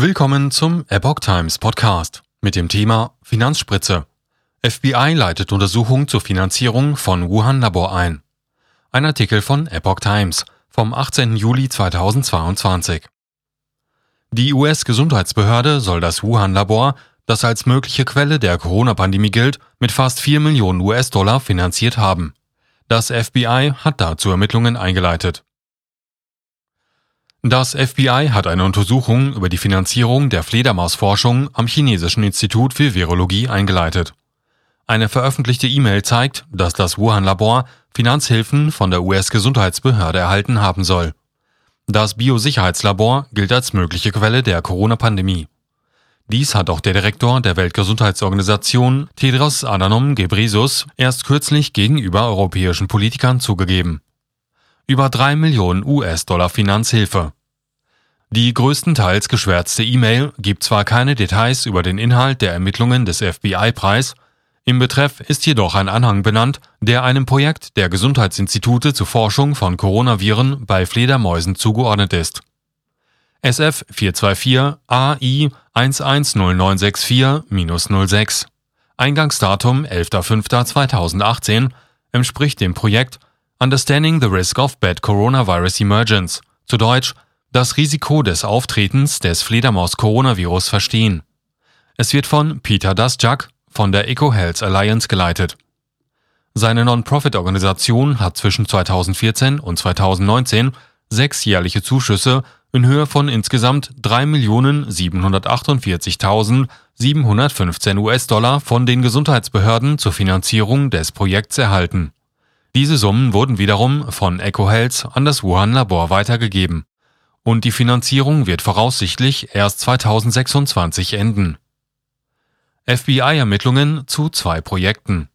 Willkommen zum Epoch Times Podcast mit dem Thema Finanzspritze. FBI leitet Untersuchung zur Finanzierung von Wuhan Labor ein. Ein Artikel von Epoch Times vom 18. Juli 2022. Die US-Gesundheitsbehörde soll das Wuhan-Labor, das als mögliche Quelle der Corona-Pandemie gilt, mit fast 4 Millionen US-Dollar finanziert haben. Das FBI hat dazu Ermittlungen eingeleitet. Das FBI hat eine Untersuchung über die Finanzierung der Fledermausforschung am chinesischen Institut für Virologie eingeleitet. Eine veröffentlichte E-Mail zeigt, dass das Wuhan-Labor Finanzhilfen von der US-Gesundheitsbehörde erhalten haben soll. Das Biosicherheitslabor gilt als mögliche Quelle der Corona-Pandemie. Dies hat auch der Direktor der Weltgesundheitsorganisation Tedros Adhanom Ghebreyesus erst kürzlich gegenüber europäischen Politikern zugegeben über drei Millionen US-Dollar Finanzhilfe. Die größtenteils geschwärzte E-Mail gibt zwar keine Details über den Inhalt der Ermittlungen des FBI-Preis, im Betreff ist jedoch ein Anhang benannt, der einem Projekt der Gesundheitsinstitute zur Forschung von Coronaviren bei Fledermäusen zugeordnet ist. SF 424 AI 110964-06 Eingangsdatum 11.05.2018 entspricht dem Projekt Understanding the Risk of Bad Coronavirus Emergence, zu Deutsch das Risiko des Auftretens des Fledermaus-Coronavirus verstehen. Es wird von Peter Daszak von der EcoHealth Alliance geleitet. Seine Non-Profit-Organisation hat zwischen 2014 und 2019 sechs jährliche Zuschüsse in Höhe von insgesamt 3.748.715 US-Dollar von den Gesundheitsbehörden zur Finanzierung des Projekts erhalten. Diese Summen wurden wiederum von EcoHealth an das Wuhan-Labor weitergegeben. Und die Finanzierung wird voraussichtlich erst 2026 enden. FBI-Ermittlungen zu zwei Projekten.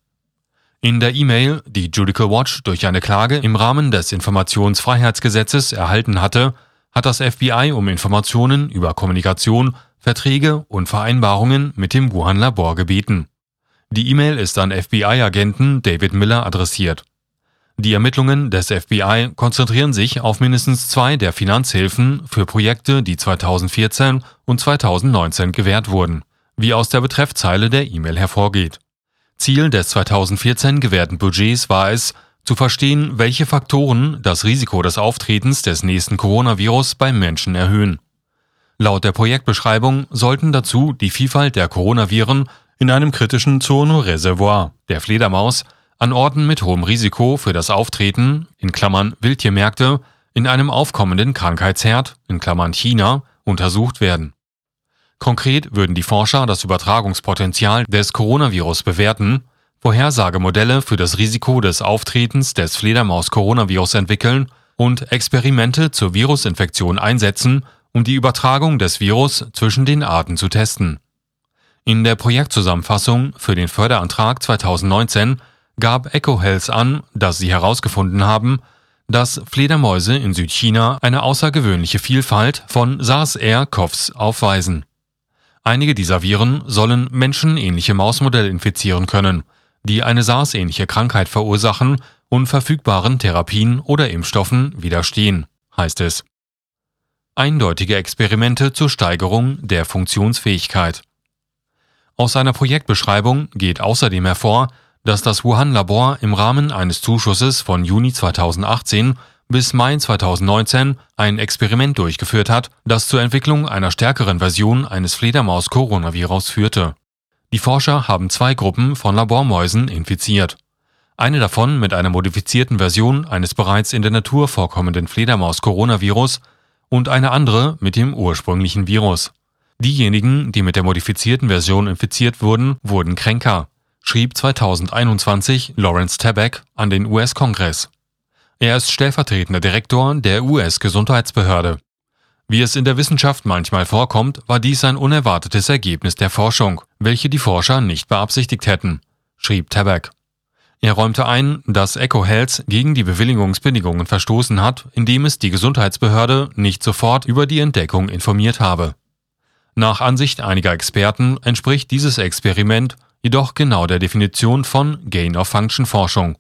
In der E-Mail, die Judicial Watch durch eine Klage im Rahmen des Informationsfreiheitsgesetzes erhalten hatte, hat das FBI um Informationen über Kommunikation, Verträge und Vereinbarungen mit dem Wuhan-Labor gebeten. Die E-Mail ist an FBI-Agenten David Miller adressiert. Die Ermittlungen des FBI konzentrieren sich auf mindestens zwei der Finanzhilfen für Projekte, die 2014 und 2019 gewährt wurden, wie aus der Betreffzeile der E-Mail hervorgeht. Ziel des 2014 gewährten Budgets war es, zu verstehen, welche Faktoren das Risiko des Auftretens des nächsten Coronavirus beim Menschen erhöhen. Laut der Projektbeschreibung sollten dazu die Vielfalt der Coronaviren in einem kritischen Zoonoreservoir, der Fledermaus, an Orten mit hohem Risiko für das Auftreten (Wildtiermärkte) in einem aufkommenden Krankheitsherd in (China) untersucht werden. Konkret würden die Forscher das Übertragungspotenzial des Coronavirus bewerten, Vorhersagemodelle für das Risiko des Auftretens des Fledermaus-Coronavirus entwickeln und Experimente zur Virusinfektion einsetzen, um die Übertragung des Virus zwischen den Arten zu testen. In der Projektzusammenfassung für den Förderantrag 2019 gab EcoHealth an, dass sie herausgefunden haben, dass Fledermäuse in Südchina eine außergewöhnliche Vielfalt von SARS-CoV aufweisen. Einige dieser Viren sollen menschenähnliche Mausmodelle infizieren können, die eine SARS-ähnliche Krankheit verursachen und verfügbaren Therapien oder Impfstoffen widerstehen, heißt es. Eindeutige Experimente zur Steigerung der Funktionsfähigkeit. Aus seiner Projektbeschreibung geht außerdem hervor, dass das Wuhan-Labor im Rahmen eines Zuschusses von Juni 2018 bis Mai 2019 ein Experiment durchgeführt hat, das zur Entwicklung einer stärkeren Version eines Fledermaus-Coronavirus führte. Die Forscher haben zwei Gruppen von Labormäusen infiziert. Eine davon mit einer modifizierten Version eines bereits in der Natur vorkommenden Fledermaus-Coronavirus und eine andere mit dem ursprünglichen Virus. Diejenigen, die mit der modifizierten Version infiziert wurden, wurden kränker schrieb 2021 Lawrence Tabak an den US-Kongress. Er ist stellvertretender Direktor der US-Gesundheitsbehörde. Wie es in der Wissenschaft manchmal vorkommt, war dies ein unerwartetes Ergebnis der Forschung, welche die Forscher nicht beabsichtigt hätten, schrieb Tabak. Er räumte ein, dass EcoHealth gegen die Bewilligungsbedingungen verstoßen hat, indem es die Gesundheitsbehörde nicht sofort über die Entdeckung informiert habe. Nach Ansicht einiger Experten entspricht dieses Experiment jedoch genau der Definition von Gain-of-Function-Forschung.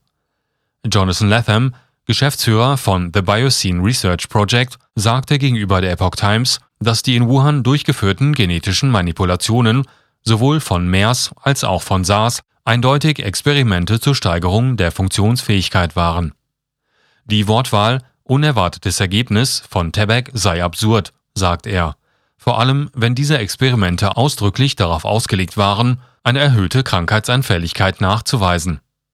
Jonathan Latham, Geschäftsführer von The Bioscene Research Project, sagte gegenüber der Epoch Times, dass die in Wuhan durchgeführten genetischen Manipulationen sowohl von MERS als auch von SARS eindeutig Experimente zur Steigerung der Funktionsfähigkeit waren. Die Wortwahl unerwartetes Ergebnis von Tebek sei absurd, sagt er, vor allem wenn diese Experimente ausdrücklich darauf ausgelegt waren, eine erhöhte Krankheitsanfälligkeit nachzuweisen